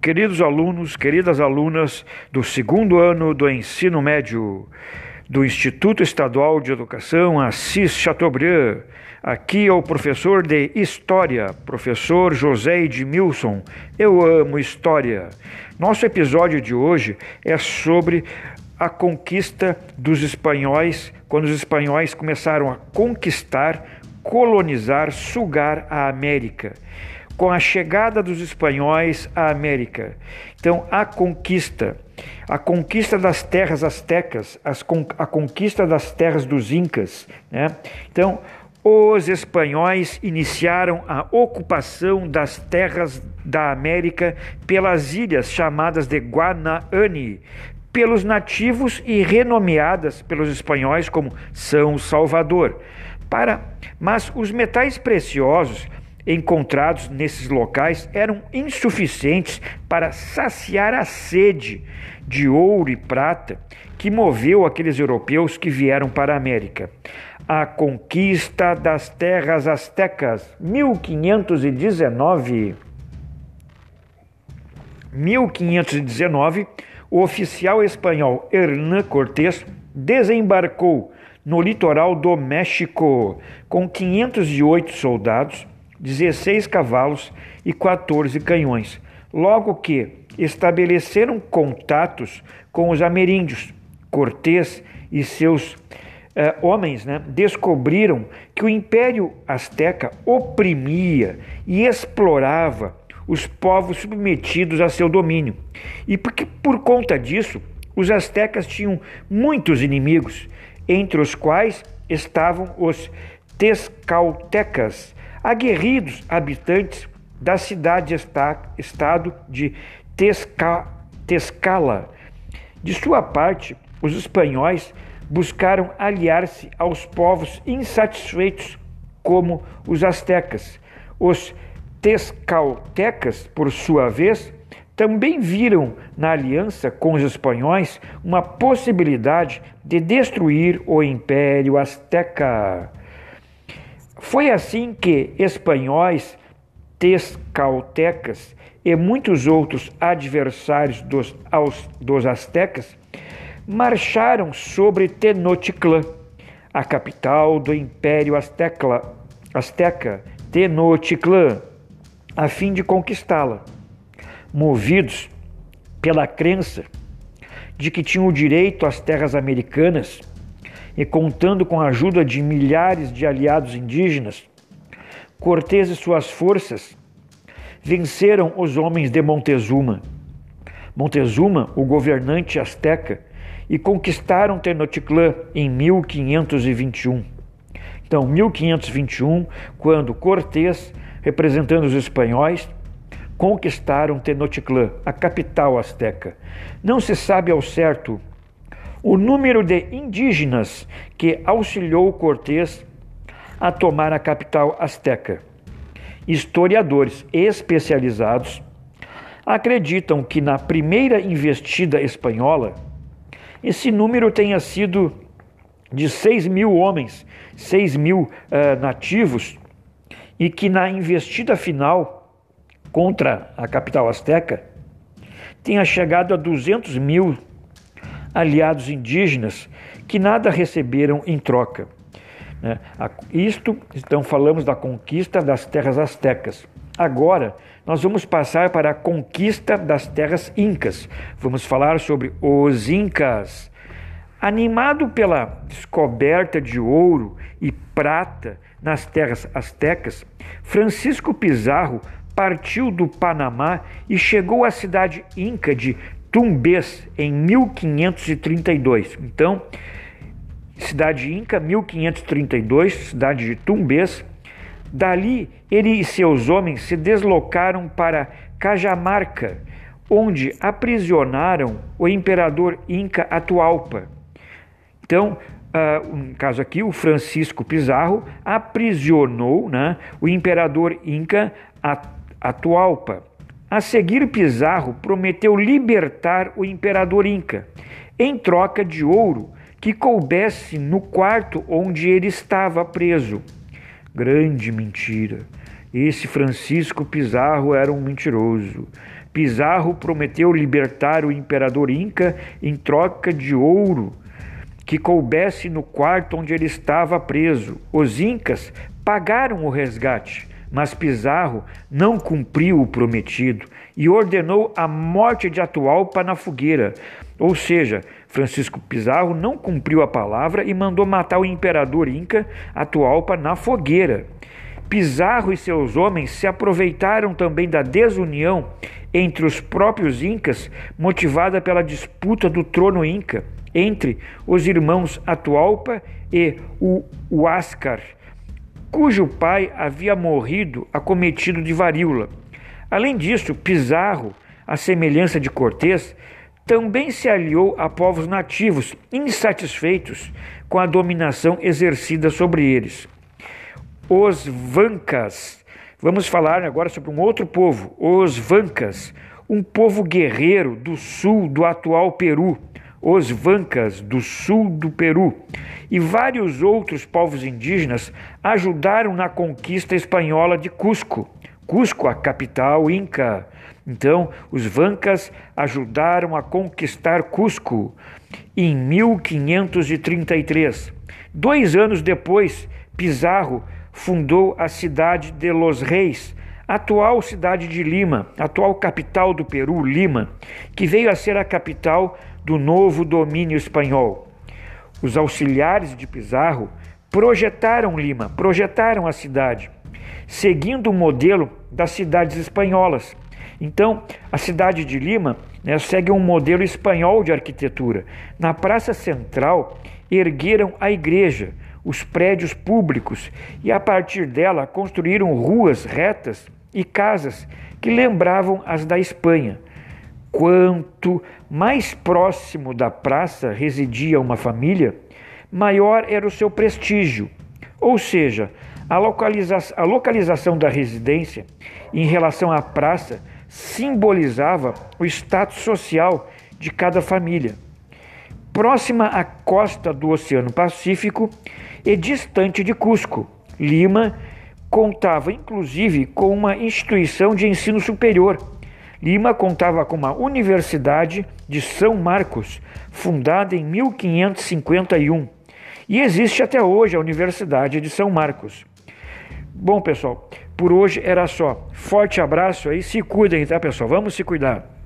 queridos alunos, queridas alunas do segundo ano do ensino médio do Instituto Estadual de Educação Assis Chateaubriand. Aqui é o professor de História, professor José Edmilson. Eu amo História. Nosso episódio de hoje é sobre a conquista dos espanhóis, quando os espanhóis começaram a conquistar, colonizar, sugar a América com a chegada dos espanhóis à América. Então, a conquista, a conquista das terras astecas, a conquista das terras dos incas. Né? Então, os espanhóis iniciaram a ocupação das terras da América pelas ilhas chamadas de Guanaani, pelos nativos e renomeadas pelos espanhóis como São Salvador. Para, mas os metais preciosos encontrados nesses locais eram insuficientes para saciar a sede de ouro e prata que moveu aqueles europeus que vieram para a América. A conquista das terras astecas, 1519. 1519, o oficial espanhol Hernán Cortés desembarcou no litoral do México com 508 soldados 16 cavalos e 14 canhões. Logo que estabeleceram contatos com os ameríndios, Cortés e seus eh, homens né, descobriram que o Império Azteca oprimia e explorava os povos submetidos a seu domínio. E porque, por conta disso, os astecas tinham muitos inimigos, entre os quais estavam os Tezcaltecas, aguerridos habitantes da cidade-estado de Tesca, Tescala. De sua parte, os espanhóis buscaram aliar-se aos povos insatisfeitos, como os astecas. Os tescaltecas, por sua vez, também viram na aliança com os espanhóis uma possibilidade de destruir o Império Azteca. Foi assim que espanhóis, tescaltecas e muitos outros adversários dos, aos, dos astecas marcharam sobre Tenochtitlan, a capital do Império Azteca, Tenochtitlan, a fim de conquistá-la. Movidos pela crença de que tinham o direito às terras americanas, e contando com a ajuda de milhares de aliados indígenas, Cortés e suas forças venceram os homens de Montezuma. Montezuma, o governante asteca, e conquistaram Tenochtitlan em 1521. Então, 1521, quando Cortés, representando os espanhóis, conquistaram Tenochtitlan, a capital asteca. Não se sabe ao certo o número de indígenas que auxiliou Cortés a tomar a capital azteca. Historiadores especializados acreditam que na primeira investida espanhola, esse número tenha sido de 6 mil homens, 6 mil uh, nativos, e que na investida final contra a capital azteca tenha chegado a 200 mil aliados indígenas que nada receberam em troca. Né? Isto, então, falamos da conquista das terras astecas. Agora, nós vamos passar para a conquista das terras incas. Vamos falar sobre os incas. Animado pela descoberta de ouro e prata nas terras astecas, Francisco Pizarro partiu do Panamá e chegou à cidade inca de Tumbes em 1532. Então, cidade Inca, 1532, cidade de Tumbes. Dali, ele e seus homens se deslocaram para Cajamarca, onde aprisionaram o imperador Inca Atualpa. Então, uh, no caso aqui, o Francisco Pizarro aprisionou né, o imperador Inca Atualpa. A seguir, Pizarro prometeu libertar o imperador Inca, em troca de ouro que coubesse no quarto onde ele estava preso. Grande mentira. Esse Francisco Pizarro era um mentiroso. Pizarro prometeu libertar o imperador Inca em troca de ouro que coubesse no quarto onde ele estava preso. Os Incas pagaram o resgate, mas Pizarro não cumpriu o prometido e ordenou a morte de Atualpa na fogueira. Ou seja, Francisco Pizarro não cumpriu a palavra e mandou matar o imperador Inca Atualpa na fogueira. Pizarro e seus homens se aproveitaram também da desunião entre os próprios Incas, motivada pela disputa do trono Inca entre os irmãos Atualpa e o Huáscar, cujo pai havia morrido acometido de varíola. Além disso, Pizarro, à semelhança de Cortés, também se aliou a povos nativos insatisfeitos com a dominação exercida sobre eles. Os Vancas. Vamos falar agora sobre um outro povo, os Vancas, um povo guerreiro do sul do atual Peru, os Vancas do sul do Peru e vários outros povos indígenas ajudaram na conquista espanhola de Cusco. Cusco, a capital inca. Então, os Vancas ajudaram a conquistar Cusco em 1533. Dois anos depois, Pizarro fundou a cidade de Los Reis, atual cidade de Lima, atual capital do Peru, Lima, que veio a ser a capital do novo domínio espanhol. Os auxiliares de Pizarro projetaram Lima, projetaram a cidade, seguindo o modelo das cidades espanholas. Então, a cidade de Lima né, segue um modelo espanhol de arquitetura. Na praça central, ergueram a igreja, os prédios públicos e, a partir dela, construíram ruas retas e casas que lembravam as da Espanha. Quanto mais próximo da praça residia uma família, maior era o seu prestígio. Ou seja, a, localiza a localização da residência em relação à praça simbolizava o status social de cada família. Próxima à costa do Oceano Pacífico e distante de Cusco, Lima contava inclusive com uma instituição de ensino superior. Lima contava com uma Universidade de São Marcos, fundada em 1551, e existe até hoje a Universidade de São Marcos. Bom, pessoal, por hoje era só. Forte abraço aí, se cuidem, tá, pessoal? Vamos se cuidar.